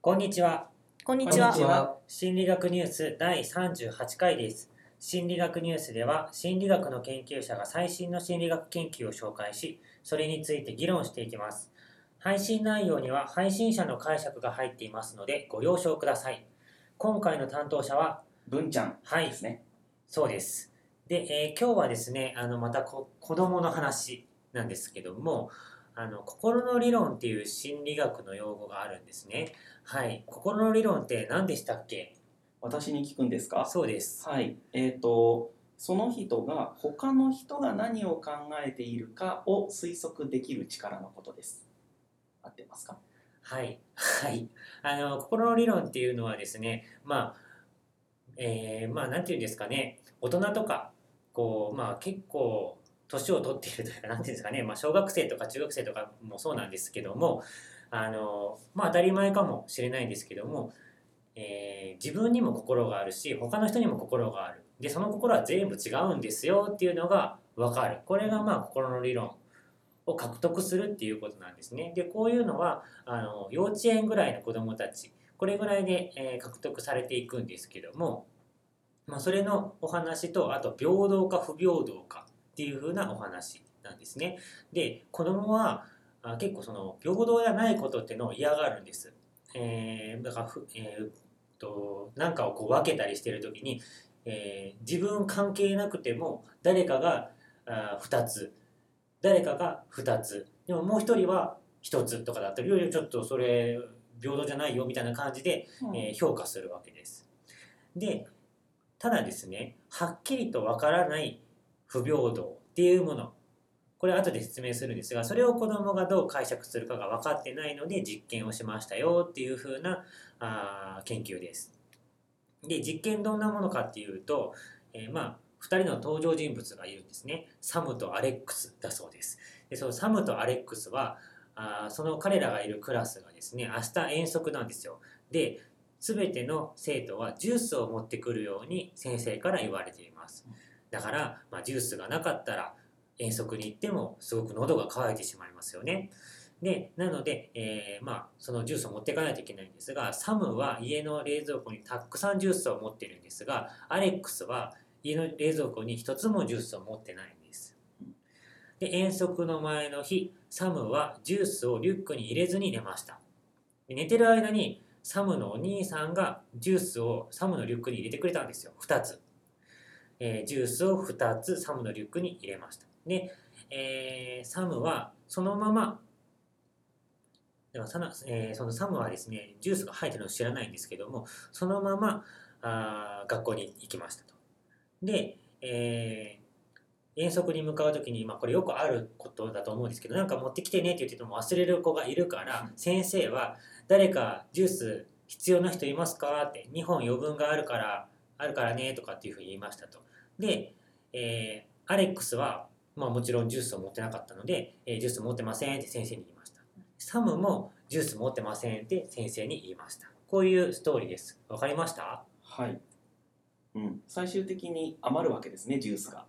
こんにちは。こんにちは。こんにちは心理学ニュース第38回です。心理学ニュースでは、心理学の研究者が最新の心理学研究を紹介し、それについて議論していきます。配信内容には配信者の解釈が入っていますので、ご了承ください。今回の担当者は、文ちゃんはいで、すね。そうです。で、えー今日はですね、あのまたこ子供の話なんですけども、あの心の理論っていう心理学の用語があるんですね。はい、心の理論って何でしたっけ？私に聞くんですか？そうです。はい。えっ、と、その人が他の人が何を考えているかを推測できる力のことです。合ってますか？はい、はい。あの心の理論っていうのはですね、まあ、えーまあていうんですかね、大人とかこうまあ結構年を取っているというかなんていうんですかね、まあ小学生とか中学生とかもそうなんですけども、あのまあ当たり前かもしれないんですけども、えー自分にも心があるし他の人にも心がある。でその心は全部違うんですよっていうのが分かる。これがまあ心の理論を獲得するっていうことなんですね。でこういうのはあの幼稚園ぐらいの子どもたちこれぐらいで、えー獲得されていくんですけども、まあ、それのお話とあと平等か不平等かっていう風なお話なんですね。で子どもはあ結構その平等じゃないことっていうのを嫌がるんです、えーだからふ、えーと何かをこう分けたりしてる時に、えー自分関係なくても誰かがあ2つ誰かが2つでももう一人は1つとかだったらいやいやちょっとそれ平等じゃないよみたいな感じで、えー評価するわけです。でただですねはっきりとわからない不平等っていうものこれ後で説明するんですがそれを子どもがどう解釈するかが分かってないので実験をしましたよっていう風なあ研究です。で実験どんなものかっていうと、えーまあ2人の登場人物がいるんですねサムとアレックスだそうです。でそのサムとアレックスはあその彼らがいるクラスがですね明日遠足なんですよ。で全ての生徒はジュースを持ってくるように先生から言われています。だから、まあ、ジュースがなかったら遠足に行ってもすごく喉が渇いてしまいますよね。でなので、えーまあ、そのジュースを持っていかないといけないんですがサムは家の冷蔵庫にたくさんジュースを持ってるんですがアレックスは家の冷蔵庫に一つもジュースを持ってないんです。で遠足の前の日サムはジュースをリュックに入れずに寝ました。寝てる間にサムのお兄さんがジュースをサムのリュックに入れてくれたんですよ2つ、えージュースを2つサムのリュックに入れました。で、えーサムはそのままではさな、えーそのサムはですねジュースが入ってるのを知らないんですけどもそのままあー学校に行きましたと。で、えー遠足に向かう時に、まあ、これよくあることだと思うんですけどなんか持ってきてねって言ってても忘れる子がいるから先生は誰かジュース必要な人いますかって2本余分があるからあるからねとかっていうふうに言いましたとで、えーアレックスは、まあ、もちろんジュースを持ってなかったので、えージュース持ってませんって先生に言いましたサムもジュース持ってませんって先生に言いましたこういうストーリーですわかりました？はい。うん。最終的に余るわけですね、ジュースが。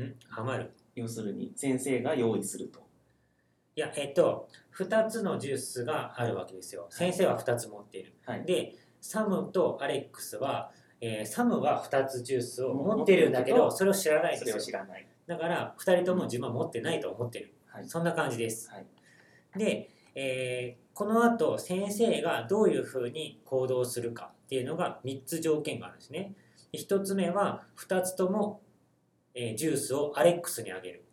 ん？余る？要するに先生が用意すると。いやえっと2つのジュースがあるわけですよ先生は2つ持っているはい。でサムとアレックスは、えーサムは2つジュースを持ってるんだけどそれを知らないんですよ。を知らない。だから2人とも自分は持ってないと思ってる。はい。そんな感じです。はい。で、えーこの後先生がどういうふうに行動するかっていうのが3つ条件があるんですね。1つ目は2つとも、えージュースをアレックスにあげる。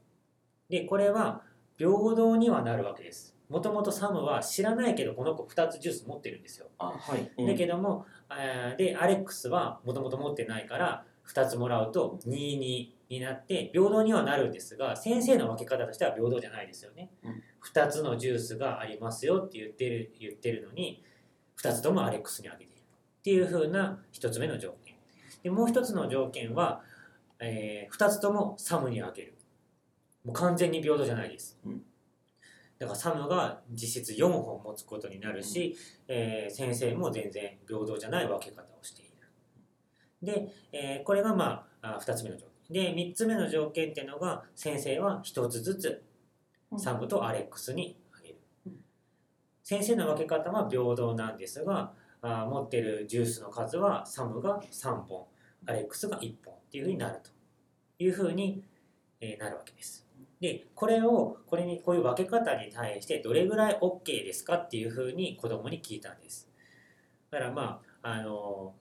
でこれは平等にはなるわけですもともとサムは知らないけどこの子2つジュース持ってるんですよ。あ、はい。うん。だけども、えーでアレックスはもともと持ってないから2つもらうと22になって平等にはなるんですが先生の分け方としては平等じゃないですよね、うん。2つのジュースがありますよって言ってる言ってるのに2つともアレックスにあげているっていう風な1つ目の条件。でもう1つの条件は、え2つともサムにあげる。もう完全に平等じゃないです、うんだからサムが実質4本持つことになるし、えー先生も全然平等じゃない分け方をしている。で、えーこれがまああ2つ目の条件。で、3つ目の条件っていうのが先生は1つずつサムとアレックスにあげる。先生の分け方は平等なんですがあー持ってるジュースの数はサムが3本アレックスが1本っていうふうになるというふうに、えーなるわけです。でこれをこれにこういう分け方に対してどれぐらい OK ですかっていうふうに子供に聞いたんです。だからまああの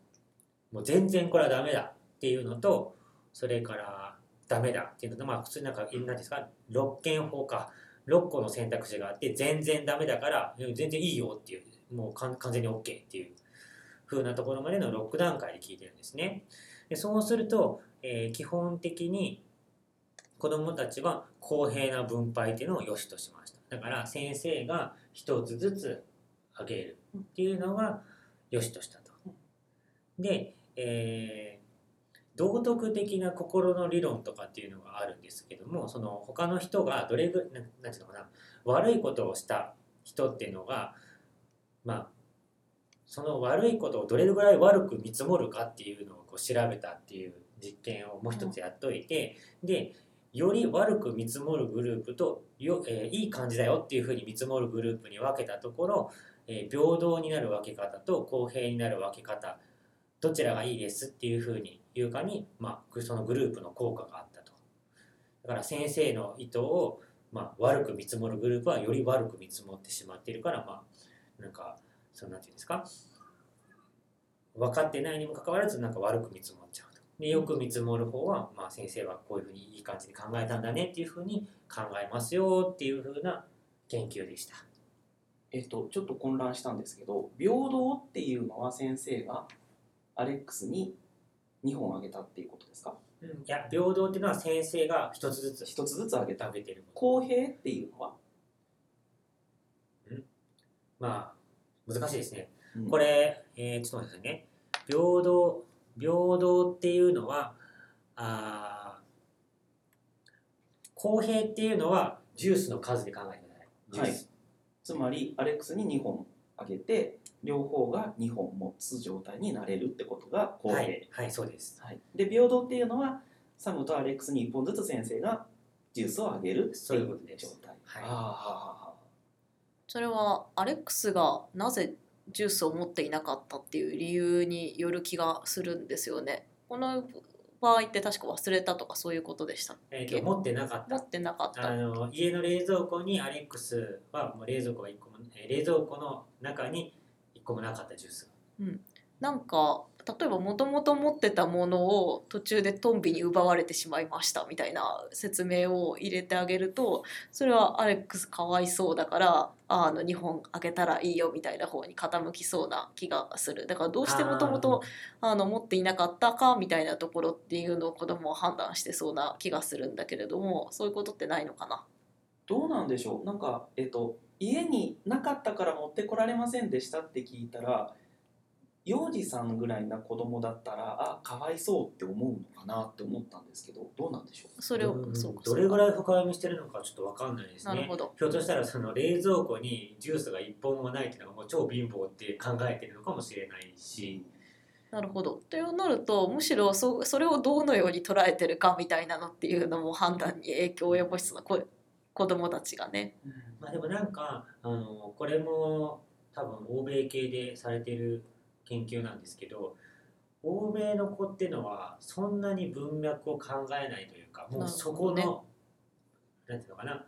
もう全然これはダメだっていうのとそれからダメだっていうのとまあ普通なんか何ですか？6件法か6個の選択肢があって全然ダメだから全然いいよっていうもう完完全に OK っていう風なところまでの6段階で聞いてるんですね。でそうすると、えー基本的に子どもたちは公平な分配っていうのを良しとしました。だから先生が1つずつあげるっていうのが良しとしたと。で、えー道徳的な心の理論とかっていうのがあるんですけどもその他の人がどれぐななんていうのかな悪いことをした人っていうのがまあその悪いことをどれぐらい悪く見積もるかっていうのをこう調べたっていう実験をもう一つやっといて、でより悪く見積もるグループとよ、えーいい感じだよっていうふうに見積もるグループに分けたところ、えー平等になる分け方と公平になる分け方どちらがいいですっていうふうに言うかに、まあ、そのグループの効果があったと。だから先生の意図を、まあ、悪く見積もるグループはより悪く見積もってしまっているから、まあ、なんか、そのなんていうんですか、分かってないにもかかわらず、なんか悪く見積もっちゃう。で、よく見積もる方は、まあ、先生はこういうふうにいい感じに考えたんだねっていうふうに考えますよっていうふうな研究でした。えっと、ちょっと混乱したんですけど平等っていうのは先生がアレックスに2本あげたっていうことですか？うん、いや、平等っていうのは先生が一つずつ一つずつあげた食べてる。公平っていうのは、まあ、難しいですね。うんこれ、えーちょっと待ってくださいね。平等、平等っていうのは、あー公平っていうのはジュースの数で考えてください。ジュース。つまりアレックスに2本あげて両方が2本持つ状態になれるってことが公平、はい、はい、そうです。はい。で平等っていうのはサムとアレックスに1本ずつ先生がジュースをあげるってそういいううことです。状態。はい。あそれはアレックスがなぜジュースを持っていなかったっていう理由による気がするんですよね。この場合って確か忘れたとかそういうことでしたっけ？えーと持ってなかった。持ってなかった。あの家の冷蔵庫にアレックスはもう冷蔵庫が1個も、えー冷蔵庫の中に1個もなかったジュースが。なんか例えばもともと持ってたものを途中でトンビに奪われてしまいましたみたいな説明を入れてあげるとそれはアレックスかわいそうだからああの2本あげたらいいよみたいな方に傾きそうな気がする。だからどうしてもともとあの持っていなかったかみたいなところっていうのを子供は判断してそうな気がするんだけれどもそういうことってないのかな？どうなんでしょう？なんかえっと家になかったから持ってこられませんでしたって聞いたら幼児さんぐらいな子供だったらあかわいそうって思うのかなって思ったんですけどどうなんでしょう？それをうんそうかどれぐいらい深読みしてるのかちょっとわかんないですね。なるほどひょっとしたらその冷蔵庫にジュースが1本もないっていうのがもう超貧乏って考えてるのかもしれないし、なるほど。となるとむしろそそれをどのように捉えてるかみたいなのっていうのも判断に影響を及ぼしそうな子子供たちがね。まあでもなんかあのこれも多分欧米系でされてる研究なんですけど欧米の子っていうのはそんなに文脈を考えないというかもうそこの、なるほなんていうのかな、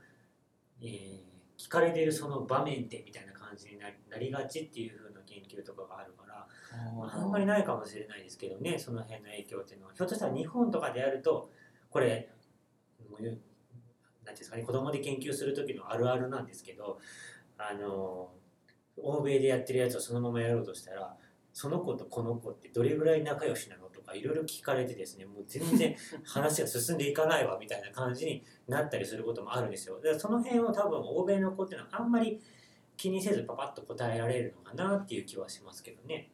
えー聞かれてるその場面でみたいな感じになりなりがちっていう風な研究とかがあるからああんまりないかもしれないですけどね、その辺の影響っていうのは。ひょっとしたら日本とかでやると、これ、もうなんていうんですかね、子供で研究する時のあるあるなんですけど、あの、欧米でやってるやつをそのままやろうとしたら、その子とこの子ってどれぐらい仲良しなのとかいろいろ聞かれてですね、もう全然 話が進んでいかないわみたいな感じになったりすることもあるんですよ。だからその辺を多分欧米の子っていうのはあんまり気にせずパパッと答えられるのかなっていう気はしますけどね。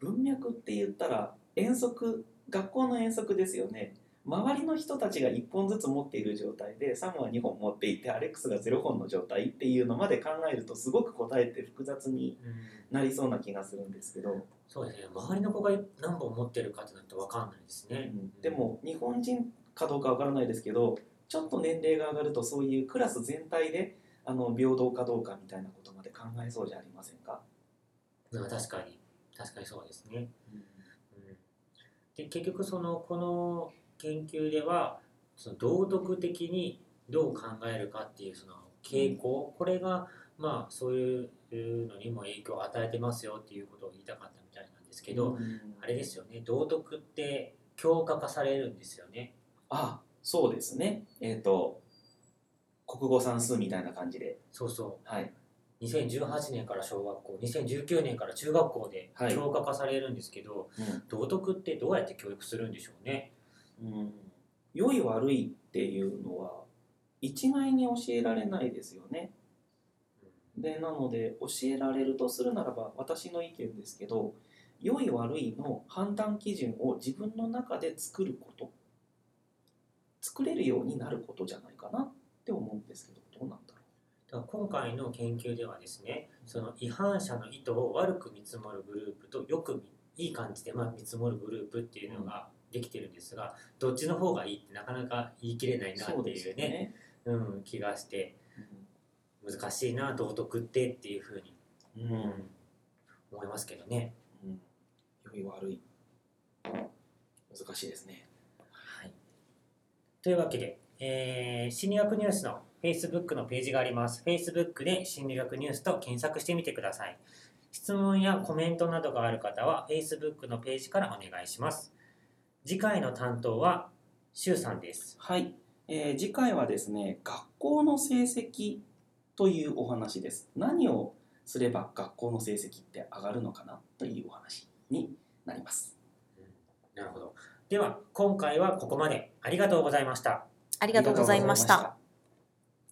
文脈って言ったら遠足学校の遠足ですよね周りの人たちが1本ずつ持っている状態でサムは2本持っていてアレックスが0本の状態っていうのまで考えるとすごく答えって複雑にうん。なりそうな気がするんですけど、そうですね。周りの子が何本持ってるかってなると分かんないですね、でも日本人かどうかわからないですけどちょっと年齢が上がるとそういうクラス全体であの平等かどうかみたいなことまで考えそうじゃありませんか、まあ確かに。確かにそうですね。うん、で結局そのこの研究ではその道徳的にどう考えるかっていうその傾向、これがまあそういうのにも影響を与えてますよっていうことを言いたかったみたいなんですけど、うん。あれですよね。道徳って強化化されるんですよね。あそうですね。えっ、と国語算数みたいな感じで。そうそはい、う2018年から小学校2019年から中学校ではい。強化化されるんですけど、道徳ってどうやって教育するんでしょうね。うん、良い悪いっていうのは一概に教えられないですよね。でなので教えられるとするならば私の意見ですけど良い悪いの判断基準を自分の中で作ること。作れるようになることじゃないかなって思うんですけどどうなんだろだから今回の研究ではですねその違反者の意図を悪く見積もるグループとよく見いい感じでまあ見積もるグループっていうのができてるんですが、どっちの方がいいってなかなか言い切れないうなっていうねね。うん、気がしてう難しいな道徳ってっていうふうに、んうん思いますけどね。うん良い悪い難しいですね。はい、というわけで、えー心理学ニュースの Facebook のページがあります。Facebook で心理学ニュースと検索してみてください。質問やコメントなどがある方は Facebook のページからお願いします。次回の担当はシュウさんです。はい、えー次回はですね学校の成績というお話です何をすれば学校の成績って上がるのかなというお話になりますなるほど。では今回はここまで。ありがとうございました。ありがとうございました。